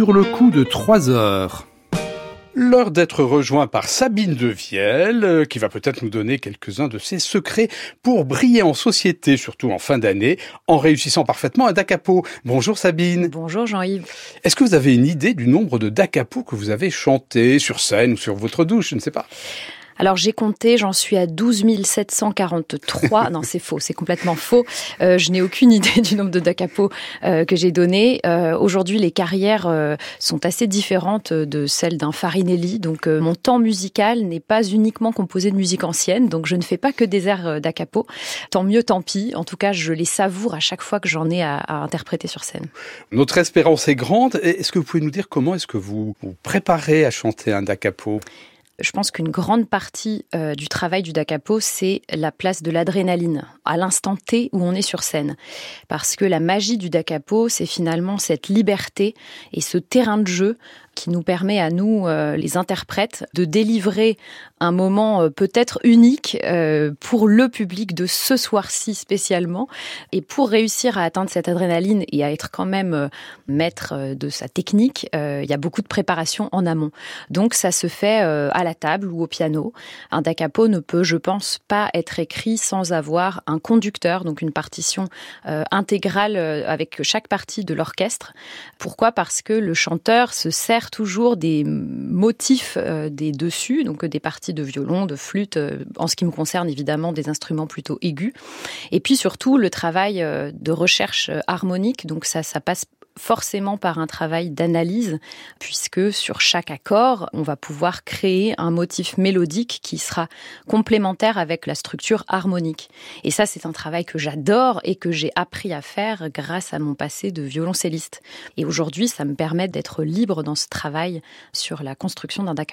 sur le coup de 3 heures. L'heure d'être rejoint par Sabine Devielle, euh, qui va peut-être nous donner quelques-uns de ses secrets pour briller en société, surtout en fin d'année, en réussissant parfaitement un dacapo. Bonjour Sabine. Bonjour Jean-Yves. Est-ce que vous avez une idée du nombre de dacapos que vous avez chanté sur scène ou sur votre douche? Je ne sais pas. Alors j'ai compté, j'en suis à 12 743. non, c'est faux, c'est complètement faux. Euh, je n'ai aucune idée du nombre de dacapos euh, que j'ai donné. Euh, Aujourd'hui, les carrières sont assez différentes de celles d'un Farinelli. Donc mon temps musical n'est pas uniquement composé de musique ancienne. Donc je ne fais pas que des airs dacapos. Tant mieux, tant pis. En tout cas, je les savoure à chaque fois que j'en ai à, à, interpréter sur scène. Notre espérance est grande. Est-ce que vous pouvez nous dire comment est-ce que vous vous préparez à chanter un dacapo je pense qu'une grande partie euh, du travail du dacapo, c'est la place de l'adrénaline à l'instant T où on est sur scène. Parce que la magie du dacapo, c'est finalement cette liberté et ce terrain de jeu qui nous permet à nous, euh, les interprètes, de délivrer un moment euh, peut-être unique euh, pour le public de ce soir-ci spécialement. Et pour réussir à atteindre cette adrénaline et à être quand même maître de sa technique, il y a beaucoup de préparation en amont. Donc ça se fait à la table ou au piano. Un da capo ne peut, je pense, pas être écrit sans avoir un conducteur, donc une partition intégrale avec chaque partie de l'orchestre. Pourquoi? Parce que le chanteur se sert toujours des motifs euh, des dessus, donc des parties de violon, de flûte, euh, en ce qui me concerne évidemment des instruments plutôt aigus. Et puis surtout le travail euh, de recherche harmonique, donc ça, ça passe forcément par un travail d'analyse, puisque sur chaque accord, on va pouvoir créer un motif mélodique qui sera complémentaire avec la structure harmonique. Et ça, c'est un travail que j'adore et que j'ai appris à faire grâce à mon passé de violoncelliste. Et aujourd'hui, ça me permet d'être libre dans ce travail sur la construction d'un da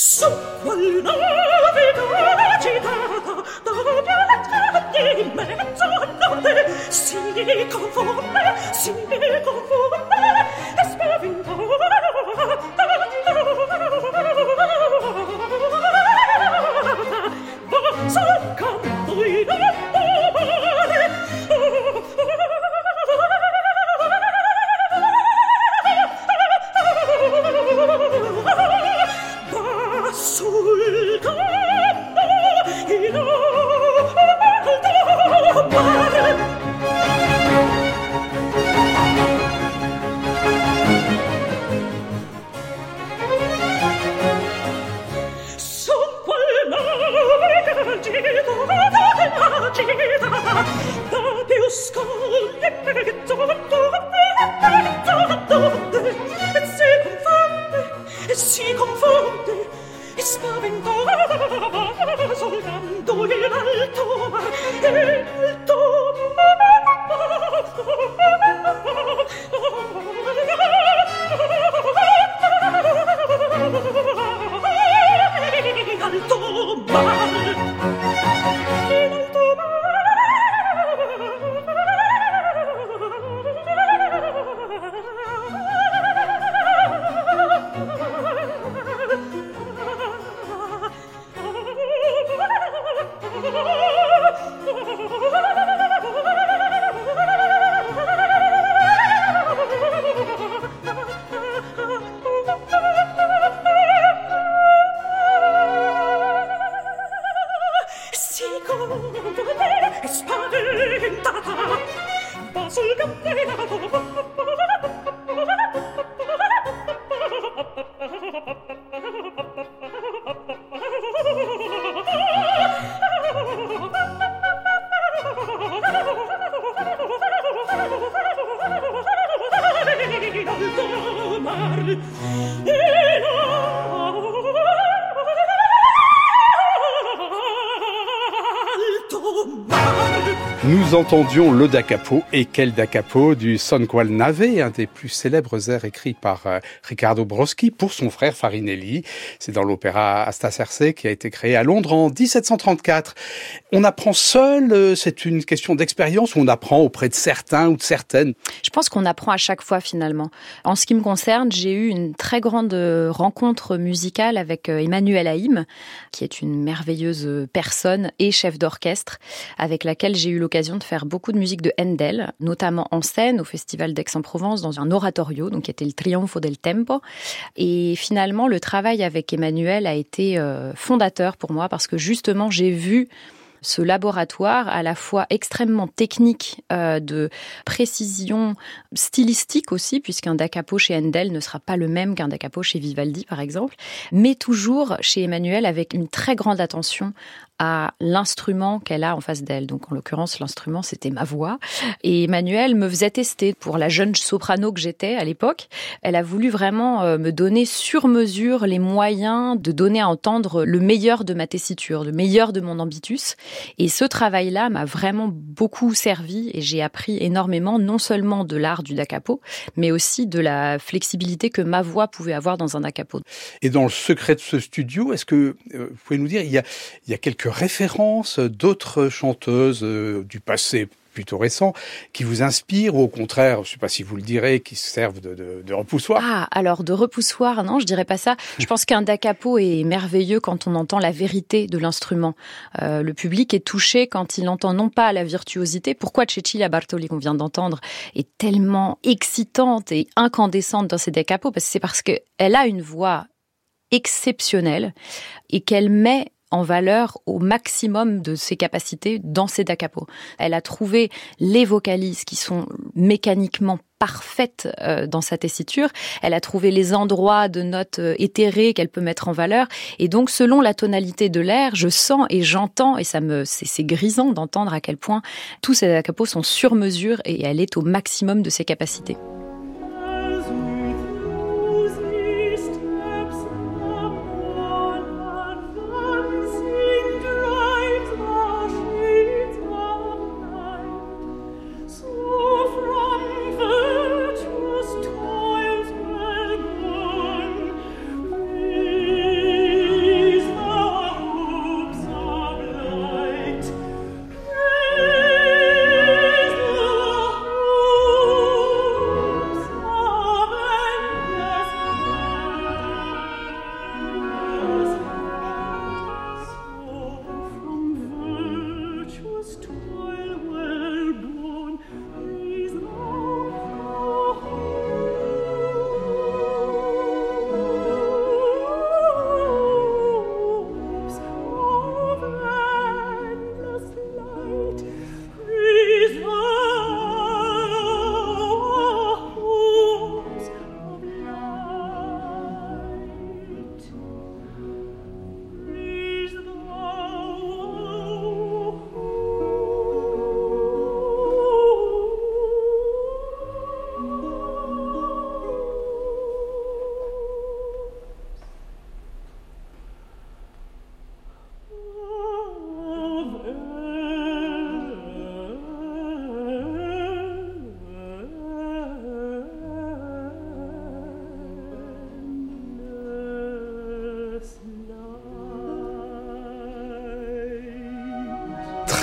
su quel nave d'oro agitata dove alla in mezzo a notte si confonde si confonde. Nous entendions le da capo et quel da capo du Son qual nave, un des plus célèbres airs écrits par euh, Riccardo Broschi pour son frère Farinelli. C'est dans l'opéra Asta Circe qui a été créé à Londres en 1734. On apprend seul, euh, c'est une question d'expérience ou on apprend auprès de certains ou de certaines? Je pense qu'on apprend à chaque fois finalement. En ce qui me concerne, j'ai eu une très grande euh, rencontre musicale avec Emmanuel Haïm, qui est une merveilleuse personne et chef d'orchestre, avec laquelle j'ai eu l'occasion de faire beaucoup de musique de Handel, notamment en scène au Festival d'Aix-en-Provence dans un oratorio, donc qui était le Trionfo del Tempo. Et finalement, le travail avec Emmanuel a été euh, fondateur pour moi parce que justement, j'ai vu ce laboratoire à la fois extrêmement technique euh, de précision stylistique aussi, puisqu'un da capo chez Handel ne sera pas le même qu'un da capo chez Vivaldi, par exemple, mais toujours chez Emmanuel avec une très grande attention à l'instrument qu'elle a en face d'elle. Donc en l'occurrence, l'instrument, c'était ma voix. Et Emmanuel me faisait tester pour la jeune soprano que j'étais à l'époque. Elle a voulu vraiment euh, me donner sur mesure les moyens de donner à entendre le meilleur de ma tessiture, le meilleur de mon ambitus. Et ce travail-là m'a vraiment beaucoup servi et j'ai appris énormément, non seulement de l'art du da capo, mais aussi de la flexibilité que ma voix pouvait avoir dans un da capo. Et dans le secret de ce studio, est-ce que euh, vous pouvez nous dire, il y a quelques références d'autres chanteuses euh, du passé plutôt récent qui vous inspirent ou au contraire, je ne sais pas si vous le direz, qui servent de, repoussoir Ah, alors de repoussoir, non, je dirais pas ça. Je pense qu'un da capo est merveilleux quand on entend la vérité de l'instrument. Euh, le public est touché quand il entend non pas la virtuosité. Pourquoi Cecilia Bartoli qu'on vient d'entendre est tellement excitante et incandescente dans ses da capo Parce que c'est parce qu'elle a une voix exceptionnelle et qu'elle met en valeur au maximum de ses capacités dans ses da capo. Elle a trouvé les vocalises qui sont mécaniquement parfaites euh, dans sa tessiture. Elle a trouvé les endroits de notes euh, éthérées qu'elle peut mettre en valeur. Et donc, selon la tonalité de l'air, je sens et j'entends, et ça me, c'est grisant d'entendre à quel point tous ces da capo sont sur mesure et elle est au maximum de ses capacités.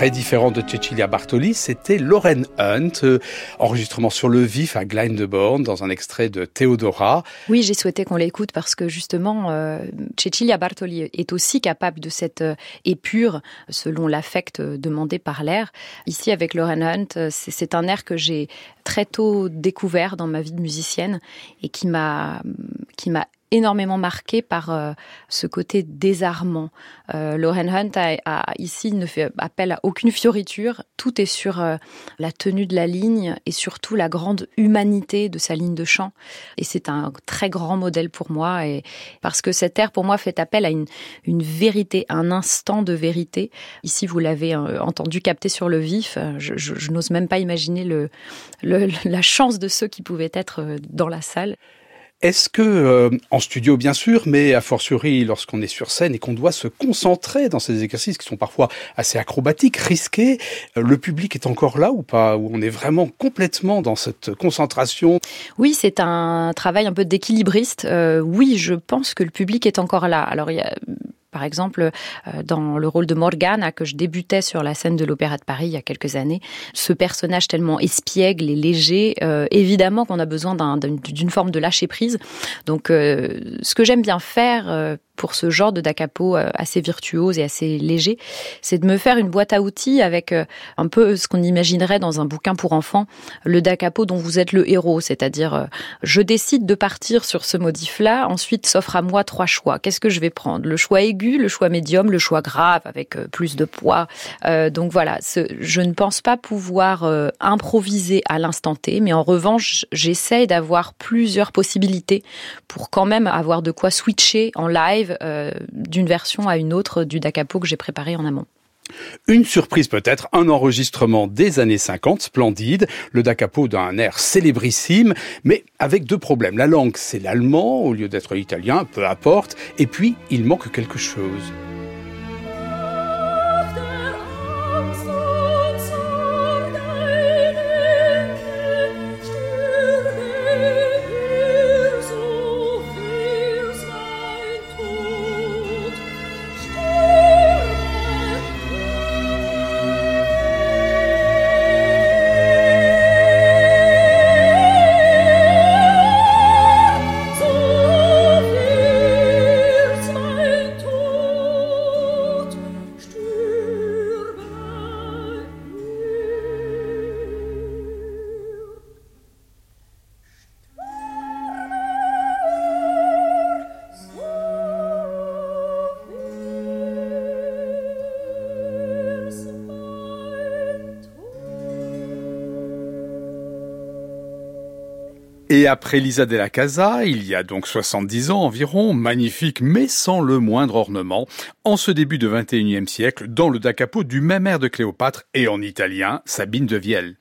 Différent de Cecilia Bartoli, c'était Lauren Hunt, euh, enregistrement sur le vif à Glyndebourne dans un extrait de Theodora. Oui, j'ai souhaité qu'on l'écoute parce que justement, euh, Cecilia Bartoli est aussi capable de cette euh, épure selon l'affect demandé par l'air. Ici, avec Lauren Hunt, c'est un air que j'ai très tôt découvert dans ma vie de musicienne et qui m'a qui m'a énormément marqué par euh, ce côté désarmant. Euh, Lauren Hunt a, ici ne fait appel à aucune fioriture. Tout est sur euh, la tenue de la ligne et surtout la grande humanité de sa ligne de chant. Et c'est un très grand modèle pour moi parce que cet air pour moi fait appel à une, vérité, un instant de vérité. Ici vous l'avez entendu capter sur le vif. Je, n'ose même pas imaginer la chance de ceux qui pouvaient être dans la salle. Est-ce que, euh, en studio bien sûr, mais a fortiori lorsqu'on est sur scène et qu'on doit se concentrer dans ces exercices qui sont parfois assez acrobatiques, risqués, euh, le public est encore là ou pas Où on est vraiment complètement dans cette concentration? Oui, c'est un travail un peu d'équilibriste. Euh, oui, je pense que le public est encore là. Alors il y a par exemple, euh, dans le rôle de Morgana que je débutais sur la scène de l'Opéra de Paris il y a quelques années, ce personnage tellement espiègle et léger, euh, évidemment qu'on a besoin d'une forme de lâcher prise. Donc, euh, ce que j'aime bien faire pour ce genre de da capo assez virtuose et assez léger, c'est de me faire une boîte à outils avec un peu ce qu'on imaginerait dans un bouquin pour enfants, le da capo dont vous êtes le héros, c'est-à-dire je décide de partir sur ce modif-là, ensuite s'offre à moi trois choix. Qu'est-ce que je vais prendre? Le choix aigu le choix médium, le choix grave avec euh, plus de poids. Euh, donc voilà, je ne pense pas pouvoir euh, improviser à l'instant T, mais en revanche, j'essaie d'avoir plusieurs possibilités pour quand même avoir de quoi switcher en live d'une version à une autre du da capo que j'ai préparé en amont. Une surprise peut-être, un enregistrement des années 50, splendide, le da capo d'un air célébrissime, mais avec deux problèmes. La langue, c'est l'allemand au lieu d'être l'italien, peu importe, et puis il manque quelque chose. Et après Lisa la Casa, il y a donc 70 ans environ, magnifique mais sans le moindre ornement, en ce début de 21e siècle, dans le da capo du même air de Cléopâtre et en italien, Sabine de Vielle.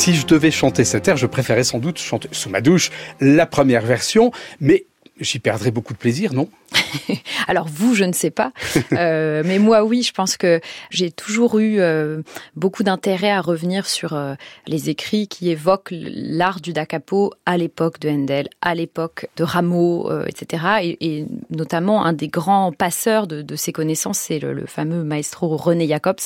Si je devais chanter cet air, je préférais sans doute chanter sous ma douche la première version, mais j'y perdrais beaucoup de plaisir, non? Alors vous, je ne sais pas, euh, mais moi oui, je pense que j'ai toujours eu euh, beaucoup d'intérêt à revenir sur euh, les écrits qui évoquent l'art du da capo à l'époque de Handel, à l'époque de Rameau, etc. Et, notamment un des grands passeurs de, ces connaissances, c'est le, fameux maestro René Jacobs,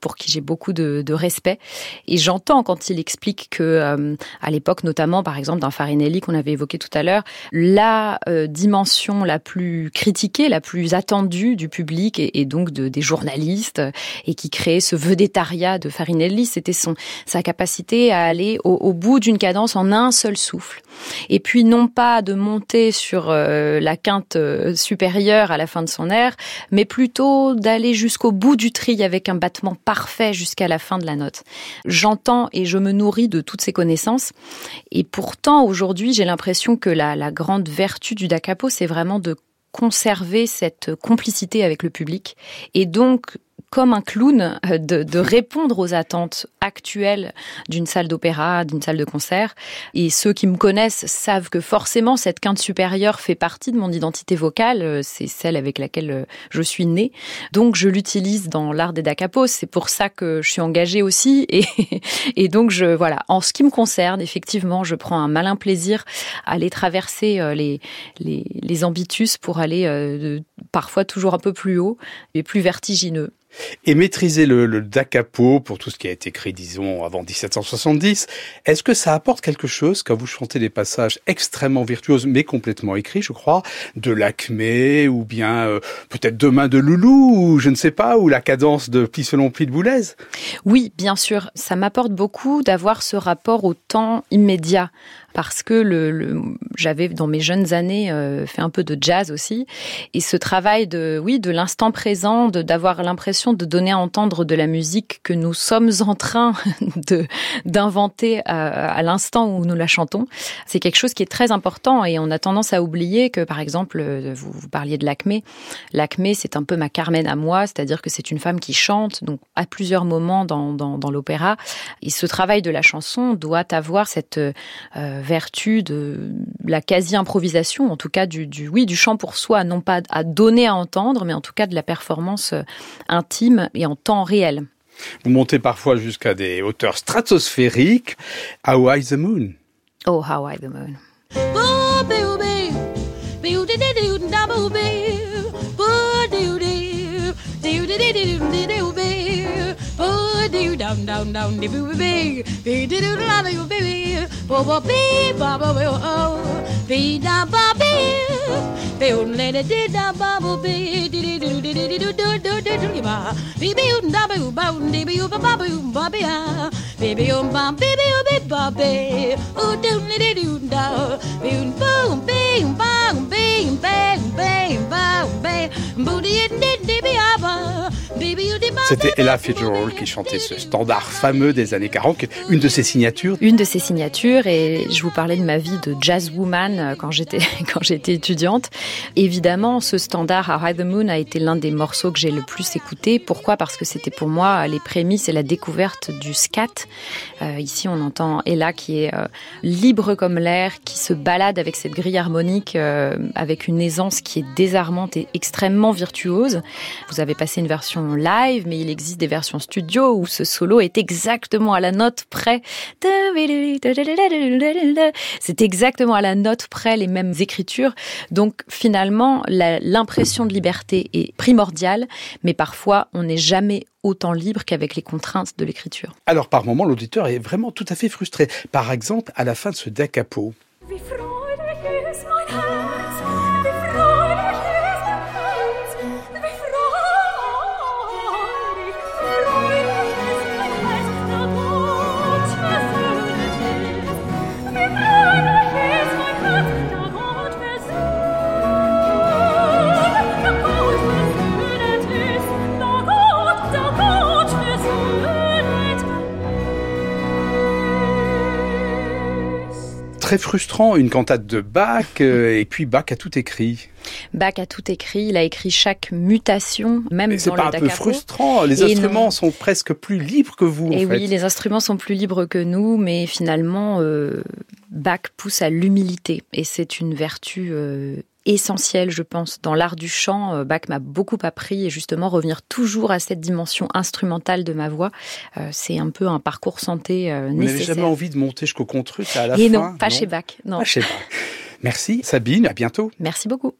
pour qui j'ai beaucoup de, de, respect. Et j'entends quand il explique que à l'époque, notamment par exemple d'un Farinelli qu'on avait évoqué tout à l'heure, la dimension la plus critiquée, la plus attendue du public et, donc de, des journalistes, et qui créait ce vedettariat de Farinelli. C'était son sa capacité à aller au, bout d'une cadence en un seul souffle, et puis non pas de monter sur euh, la quinte euh, supérieure à la fin de son air, mais plutôt d'aller jusqu'au bout du tri avec un battement parfait jusqu'à la fin de la note. J'entends et je me nourris de toutes ces connaissances, et pourtant aujourd'hui j'ai l'impression que la, la grande vertu du da capo, c'est vraiment de conserver cette complicité avec le public. Et donc comme un clown, euh, de, répondre aux attentes actuelles d'une salle d'opéra, d'une salle de concert. Et ceux qui me connaissent savent que forcément cette quinte supérieure fait partie de mon identité vocale. Euh, c'est celle avec laquelle euh, je suis née. Donc je l'utilise dans l'art des dacapos. C'est pour ça que je suis engagée aussi. Et, donc voilà. En ce qui me concerne, effectivement, je prends un malin plaisir à aller traverser les ambitus pour aller parfois toujours un peu plus haut et plus vertigineux. Et maîtriser le, le da capo pour tout ce qui a été écrit, disons, avant 1770, est-ce que ça apporte quelque chose quand vous chantez des passages extrêmement virtuoses, mais complètement écrits, je crois, de l'acmé, ou bien euh, peut-être Demain de Loulou, ou je ne sais pas, ou la cadence de Pli selon Pli de Boulez? Oui, bien sûr, ça m'apporte beaucoup d'avoir ce rapport au temps immédiat parce que le, le j'avais dans mes jeunes années euh, fait un peu de jazz aussi. Et ce travail de oui de l'instant présent d'avoir l'impression de donner à entendre de la musique que nous sommes en train de d'inventer à, à l'instant où nous la chantons c'est quelque chose qui est très important. Et on a tendance à oublier que par exemple euh, vous, vous parliez de l'acmé. L'acmé c'est un peu ma Carmen à moi c'est-à-dire que c'est une femme qui chante donc à plusieurs moments dans, dans, dans l'opéra. Et ce travail de la chanson doit avoir cette euh, vertu de la quasi-improvisation, en tout cas du, du, oui, du chant pour soi, non pas à donner à entendre, mais en tout cas de la performance euh, intime et en temps réel. Vous montez parfois jusqu'à des hauteurs stratosphériques. How High the Moon? Oh, How High the Moon. Down down down the baby baby did it la you baby bo bo be ba ba bo oh be da ba be be un le de de da ba bo be di di do di do do do do do ba. Un da ba un di ba ba ba um ba baby u be ba be u do le de do da. Be un ba un be un ba un be un be un be un ba un be. Bu di di di be ba. C'était Ella Fitzgerald qui chantait ce standard fameux des années 40, une de ses signatures. Une de ses signatures, et je vous parlais de ma vie de jazz woman euh, quand j'étais quand j'étais étudiante. Évidemment, ce standard à High the Moon a été l'un des morceaux que j'ai le plus écouté. Pourquoi? Parce que c'était pour moi les prémices et la découverte du scat. Euh, ici, on entend Ella qui est euh, libre comme l'air, qui se balade avec cette grille harmonique, euh, avec une aisance qui est désarmante et extrêmement virtuose. Vous avez passé une version live, mais il existe des versions studio où ce solo est exactement à la note près. C'est exactement à la note près les mêmes écritures. Donc finalement, l'impression de liberté est primordiale, mais parfois on n'est jamais autant libre qu'avec les contraintes de l'écriture. Alors par moment, l'auditeur est vraiment tout à fait frustré. Par exemple, à la fin de ce da très frustrant, une cantate de Bach, euh, et puis Bach a tout écrit. Bach a tout écrit, il a écrit chaque mutation, même dans pas le un peu frustrant, les et instruments non. sont presque plus libres que vous. Et en oui, fait. les instruments sont plus libres que nous, mais finalement, euh, Bach pousse à l'humilité, et c'est une vertu euh, essentiel, je pense, dans l'art du chant. Euh, Bach m'a beaucoup appris et justement revenir toujours à cette dimension instrumentale de ma voix, euh, c'est un peu un parcours santé euh, Vous nécessaire. n'avez jamais envie de monter jusqu'au contrut à la et fin non, pas chez Bach. Non. Pas chez Bach. Merci Sabine, à bientôt. Merci beaucoup.